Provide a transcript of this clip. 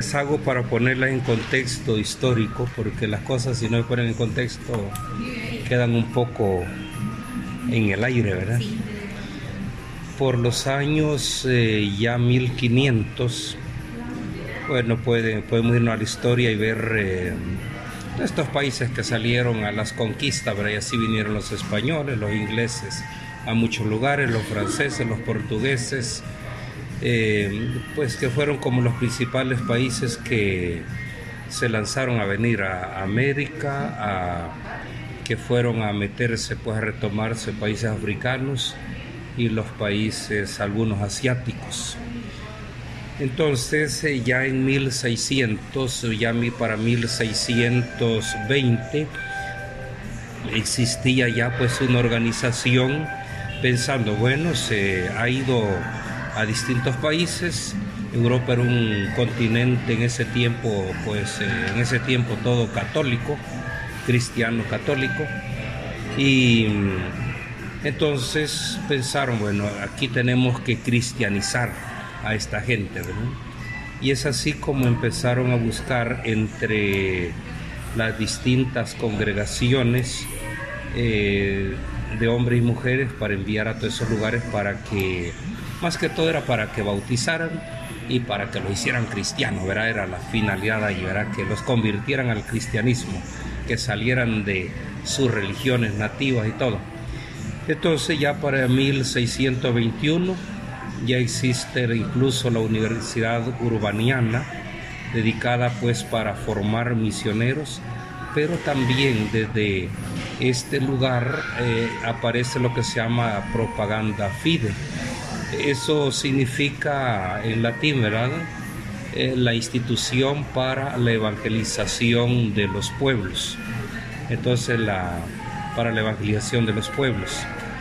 Les hago para ponerlas en contexto histórico, porque las cosas si no se ponen en contexto quedan un poco en el aire, ¿verdad? Por los años eh, ya 1500, bueno, puede, podemos irnos a la historia y ver eh, estos países que salieron a las conquistas, ¿verdad? Y así vinieron los españoles, los ingleses a muchos lugares, los franceses, los portugueses, eh, pues que fueron como los principales países que se lanzaron a venir a América, que fueron a meterse, pues a retomarse países africanos y los países, algunos asiáticos. Entonces, eh, ya en 1600, ya para 1620, existía ya pues una organización pensando, bueno, se ha ido a distintos países. Europa era un continente en ese tiempo, pues eh, en ese tiempo todo católico, cristiano católico. Y mm, entonces pensaron, bueno, aquí tenemos que cristianizar a esta gente, Y es así como empezaron a buscar entre las distintas congregaciones eh, de hombres y mujeres para enviar a todos esos lugares para que más que todo era para que bautizaran y para que lo hicieran cristianos, ¿verdad? Era la finalidad ahí, ¿verdad? Que los convirtieran al cristianismo, que salieran de sus religiones nativas y todo. Entonces ya para 1621 ya existe incluso la Universidad Urbaniana, dedicada pues para formar misioneros, pero también desde este lugar eh, aparece lo que se llama propaganda fide, eso significa en latín, ¿verdad? Eh, la institución para la evangelización de los pueblos. Entonces, la, para la evangelización de los pueblos.